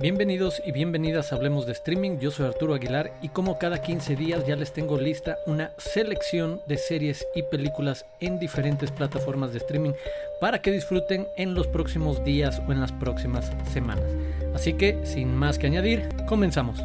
Bienvenidos y bienvenidas a Hablemos de Streaming, yo soy Arturo Aguilar y como cada 15 días ya les tengo lista una selección de series y películas en diferentes plataformas de streaming para que disfruten en los próximos días o en las próximas semanas. Así que, sin más que añadir, comenzamos.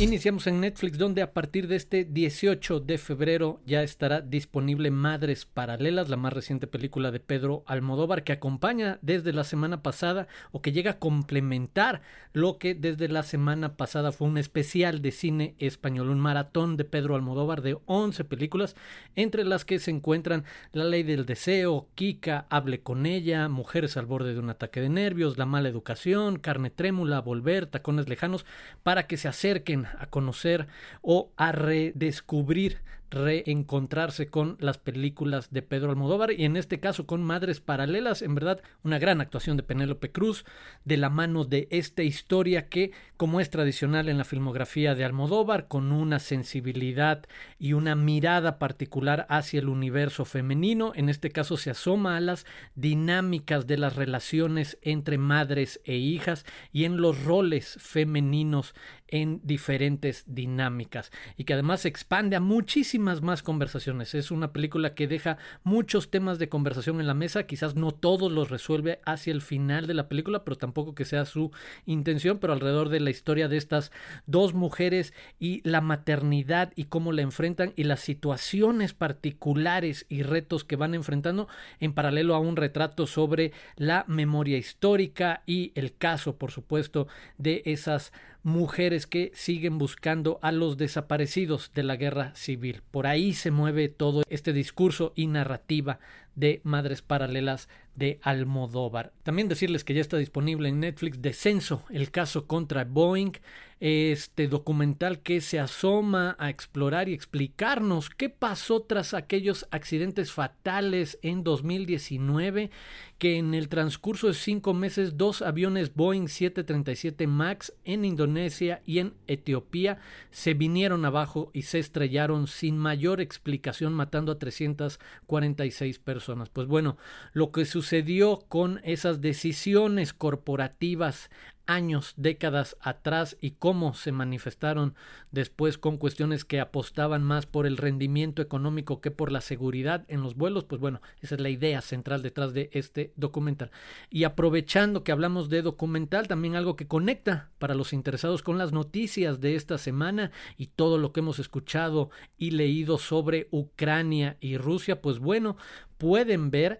Iniciamos en Netflix donde a partir de este 18 de febrero ya estará disponible Madres Paralelas, la más reciente película de Pedro Almodóvar que acompaña desde la semana pasada o que llega a complementar lo que desde la semana pasada fue un especial de cine español, un maratón de Pedro Almodóvar de 11 películas, entre las que se encuentran La Ley del Deseo, Kika, Hable con ella, Mujeres al borde de un ataque de nervios, La mala educación, Carne trémula, Volver, Tacones lejanos, para que se acerquen a conocer o a redescubrir reencontrarse con las películas de Pedro Almodóvar y en este caso con Madres Paralelas, en verdad una gran actuación de Penélope Cruz de la mano de esta historia que como es tradicional en la filmografía de Almodóvar con una sensibilidad y una mirada particular hacia el universo femenino, en este caso se asoma a las dinámicas de las relaciones entre madres e hijas y en los roles femeninos en diferentes dinámicas y que además se expande a muchísimas más conversaciones. Es una película que deja muchos temas de conversación en la mesa, quizás no todos los resuelve hacia el final de la película, pero tampoco que sea su intención, pero alrededor de la historia de estas dos mujeres y la maternidad y cómo la enfrentan y las situaciones particulares y retos que van enfrentando en paralelo a un retrato sobre la memoria histórica y el caso, por supuesto, de esas mujeres que siguen buscando a los desaparecidos de la guerra civil. Por ahí se mueve todo este discurso y narrativa de Madres Paralelas de Almodóvar. También decirles que ya está disponible en Netflix Descenso, el caso contra Boeing, este documental que se asoma a explorar y explicarnos qué pasó tras aquellos accidentes fatales en 2019, que en el transcurso de cinco meses dos aviones Boeing 737 MAX en Indonesia y en Etiopía se vinieron abajo y se estrellaron sin mayor explicación matando a 346 personas. Pues bueno, lo que sucedió con esas decisiones corporativas años, décadas atrás y cómo se manifestaron después con cuestiones que apostaban más por el rendimiento económico que por la seguridad en los vuelos, pues bueno, esa es la idea central detrás de este documental. Y aprovechando que hablamos de documental, también algo que conecta para los interesados con las noticias de esta semana y todo lo que hemos escuchado y leído sobre Ucrania y Rusia, pues bueno, pueden ver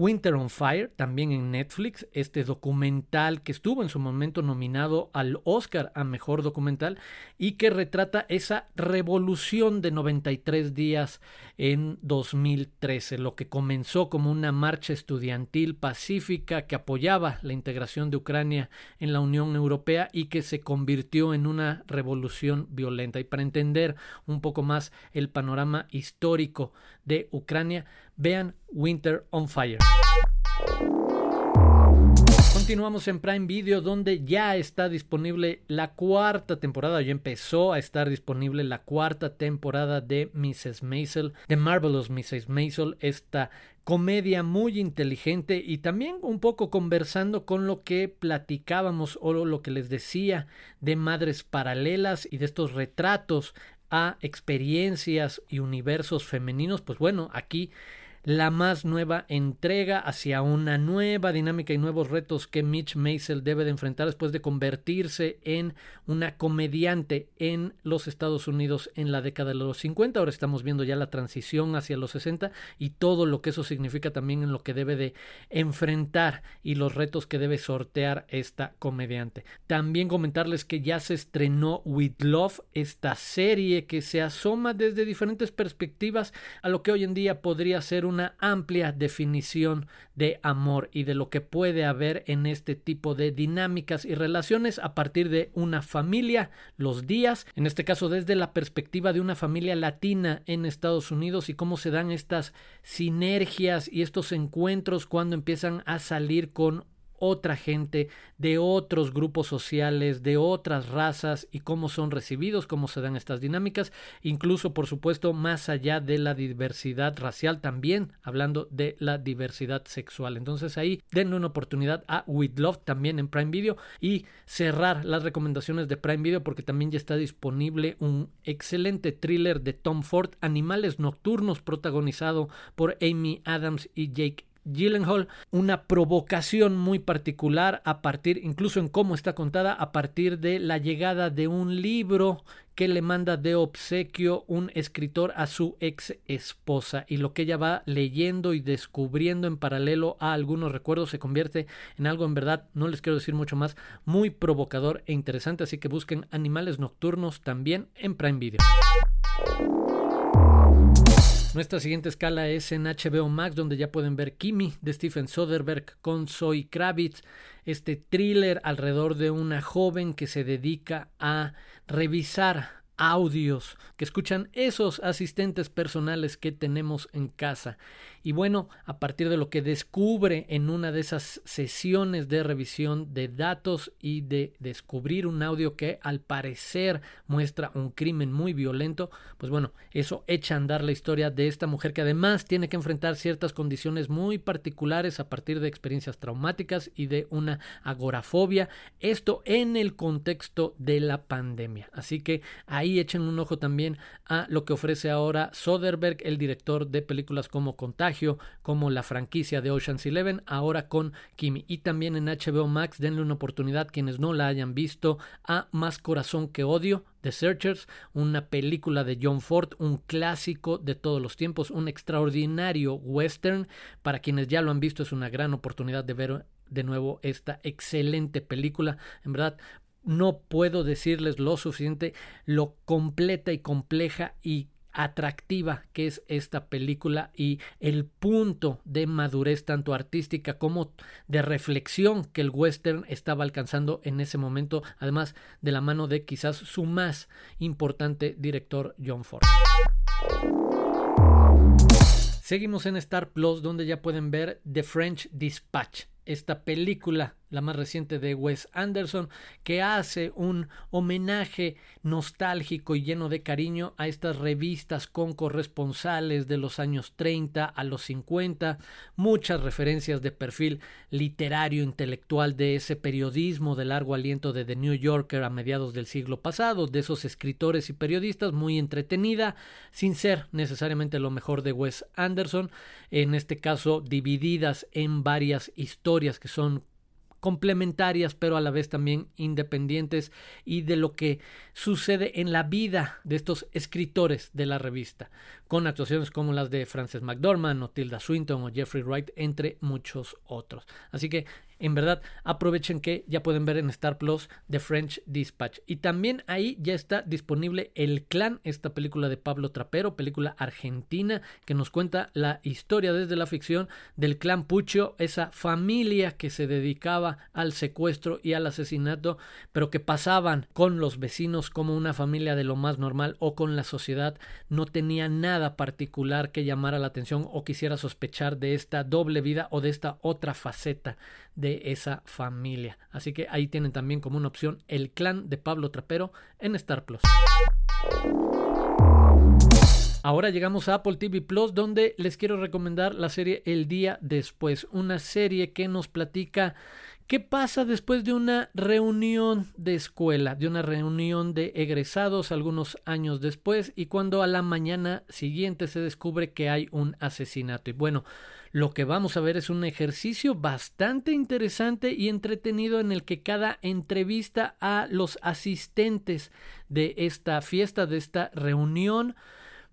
Winter on Fire, también en Netflix, este documental que estuvo en su momento nominado al Oscar a Mejor Documental y que retrata esa revolución de 93 días en 2013, lo que comenzó como una marcha estudiantil pacífica que apoyaba la integración de Ucrania en la Unión Europea y que se convirtió en una revolución violenta. Y para entender un poco más el panorama histórico de Ucrania, vean Winter on Fire. Continuamos en Prime Video donde ya está disponible la cuarta temporada, ya empezó a estar disponible la cuarta temporada de Mrs. Maisel, de Marvelous Mrs. Maisel, esta comedia muy inteligente y también un poco conversando con lo que platicábamos o lo que les decía de madres paralelas y de estos retratos a experiencias y universos femeninos, pues bueno, aquí la más nueva entrega hacia una nueva dinámica y nuevos retos que Mitch Maisel debe de enfrentar después de convertirse en una comediante en los Estados Unidos en la década de los 50. Ahora estamos viendo ya la transición hacia los 60 y todo lo que eso significa también en lo que debe de enfrentar y los retos que debe sortear esta comediante. También comentarles que ya se estrenó With Love, esta serie que se asoma desde diferentes perspectivas a lo que hoy en día podría ser una amplia definición de amor y de lo que puede haber en este tipo de dinámicas y relaciones a partir de una familia, los días, en este caso desde la perspectiva de una familia latina en Estados Unidos y cómo se dan estas sinergias y estos encuentros cuando empiezan a salir con otra gente, de otros grupos sociales, de otras razas y cómo son recibidos, cómo se dan estas dinámicas, incluso por supuesto más allá de la diversidad racial también, hablando de la diversidad sexual. Entonces ahí denle una oportunidad a With Love también en Prime Video y cerrar las recomendaciones de Prime Video porque también ya está disponible un excelente thriller de Tom Ford, Animales Nocturnos, protagonizado por Amy Adams y Jake Gyllenhaal, una provocación muy particular a partir, incluso en cómo está contada, a partir de la llegada de un libro que le manda de obsequio un escritor a su ex esposa y lo que ella va leyendo y descubriendo en paralelo a algunos recuerdos se convierte en algo en verdad, no les quiero decir mucho más, muy provocador e interesante, así que busquen Animales Nocturnos también en Prime Video. Nuestra siguiente escala es en HBO Max, donde ya pueden ver Kimi de Stephen Soderbergh con Zoe Kravitz, este thriller alrededor de una joven que se dedica a revisar audios que escuchan esos asistentes personales que tenemos en casa. Y bueno, a partir de lo que descubre en una de esas sesiones de revisión de datos y de descubrir un audio que al parecer muestra un crimen muy violento, pues bueno, eso echa a andar la historia de esta mujer que además tiene que enfrentar ciertas condiciones muy particulares a partir de experiencias traumáticas y de una agorafobia. Esto en el contexto de la pandemia. Así que ahí echen un ojo también a lo que ofrece ahora Soderbergh, el director de películas como Contagio como la franquicia de Ocean's Eleven, ahora con Kimi. Y también en HBO Max, denle una oportunidad quienes no la hayan visto a Más Corazón que Odio, The Searchers, una película de John Ford, un clásico de todos los tiempos, un extraordinario western. Para quienes ya lo han visto, es una gran oportunidad de ver de nuevo esta excelente película. En verdad, no puedo decirles lo suficiente, lo completa y compleja y atractiva que es esta película y el punto de madurez tanto artística como de reflexión que el western estaba alcanzando en ese momento, además de la mano de quizás su más importante director John Ford. Seguimos en Star Plus donde ya pueden ver The French Dispatch, esta película la más reciente de Wes Anderson, que hace un homenaje nostálgico y lleno de cariño a estas revistas con corresponsales de los años 30 a los 50, muchas referencias de perfil literario intelectual de ese periodismo de largo aliento de The New Yorker a mediados del siglo pasado, de esos escritores y periodistas, muy entretenida, sin ser necesariamente lo mejor de Wes Anderson, en este caso divididas en varias historias que son complementarias pero a la vez también independientes y de lo que sucede en la vida de estos escritores de la revista, con actuaciones como las de Frances McDormand o Tilda Swinton o Jeffrey Wright, entre muchos otros. Así que en verdad, aprovechen que ya pueden ver en Star Plus The French Dispatch. Y también ahí ya está disponible El Clan, esta película de Pablo Trapero, película argentina que nos cuenta la historia desde la ficción del clan Pucho, esa familia que se dedicaba al secuestro y al asesinato, pero que pasaban con los vecinos como una familia de lo más normal o con la sociedad. No tenía nada particular que llamara la atención o quisiera sospechar de esta doble vida o de esta otra faceta de esa familia. Así que ahí tienen también como una opción el clan de Pablo Trapero en Star Plus. Ahora llegamos a Apple TV Plus donde les quiero recomendar la serie El día después, una serie que nos platica ¿Qué pasa después de una reunión de escuela, de una reunión de egresados algunos años después y cuando a la mañana siguiente se descubre que hay un asesinato? Y bueno, lo que vamos a ver es un ejercicio bastante interesante y entretenido en el que cada entrevista a los asistentes de esta fiesta, de esta reunión,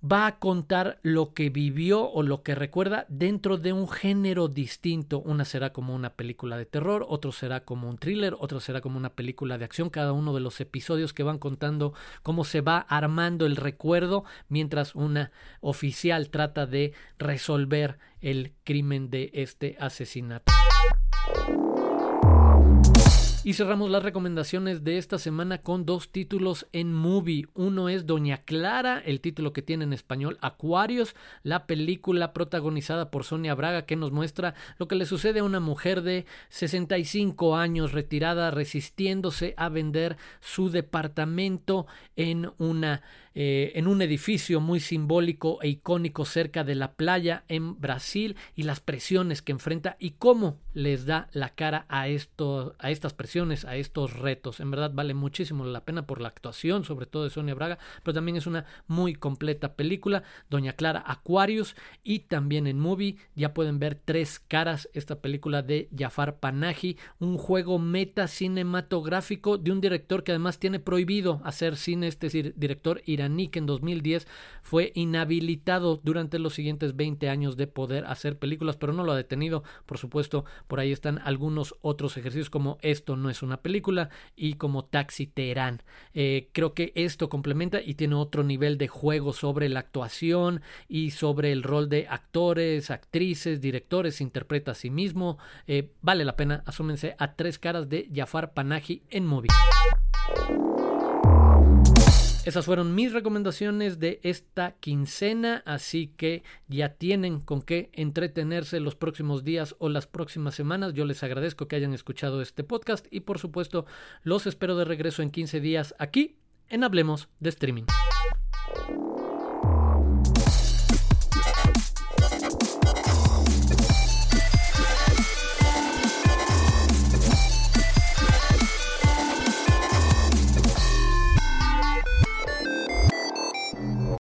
va a contar lo que vivió o lo que recuerda dentro de un género distinto. Una será como una película de terror, otro será como un thriller, otro será como una película de acción. Cada uno de los episodios que van contando cómo se va armando el recuerdo mientras una oficial trata de resolver el crimen de este asesinato. Y cerramos las recomendaciones de esta semana con dos títulos en movie. Uno es Doña Clara, el título que tiene en español Acuarios, la película protagonizada por Sonia Braga que nos muestra lo que le sucede a una mujer de 65 años retirada resistiéndose a vender su departamento en una eh, en un edificio muy simbólico e icónico cerca de la playa en Brasil y las presiones que enfrenta y cómo les da la cara a, esto, a estas presiones, a estos retos. En verdad vale muchísimo la pena por la actuación, sobre todo de Sonia Braga, pero también es una muy completa película. Doña Clara Aquarius y también en Movie ya pueden ver Tres Caras, esta película de Jafar Panahi, un juego meta cinematográfico de un director que además tiene prohibido hacer cine, es decir, director iraní Nick en 2010 fue inhabilitado durante los siguientes 20 años de poder hacer películas, pero no lo ha detenido. Por supuesto, por ahí están algunos otros ejercicios como Esto no es una película y como Taxi Teherán. Eh, creo que esto complementa y tiene otro nivel de juego sobre la actuación y sobre el rol de actores, actrices, directores, interpreta a sí mismo. Eh, vale la pena, asúmense a tres caras de Jafar Panahi en móvil. Esas fueron mis recomendaciones de esta quincena, así que ya tienen con qué entretenerse los próximos días o las próximas semanas. Yo les agradezco que hayan escuchado este podcast y por supuesto los espero de regreso en 15 días aquí en Hablemos de Streaming.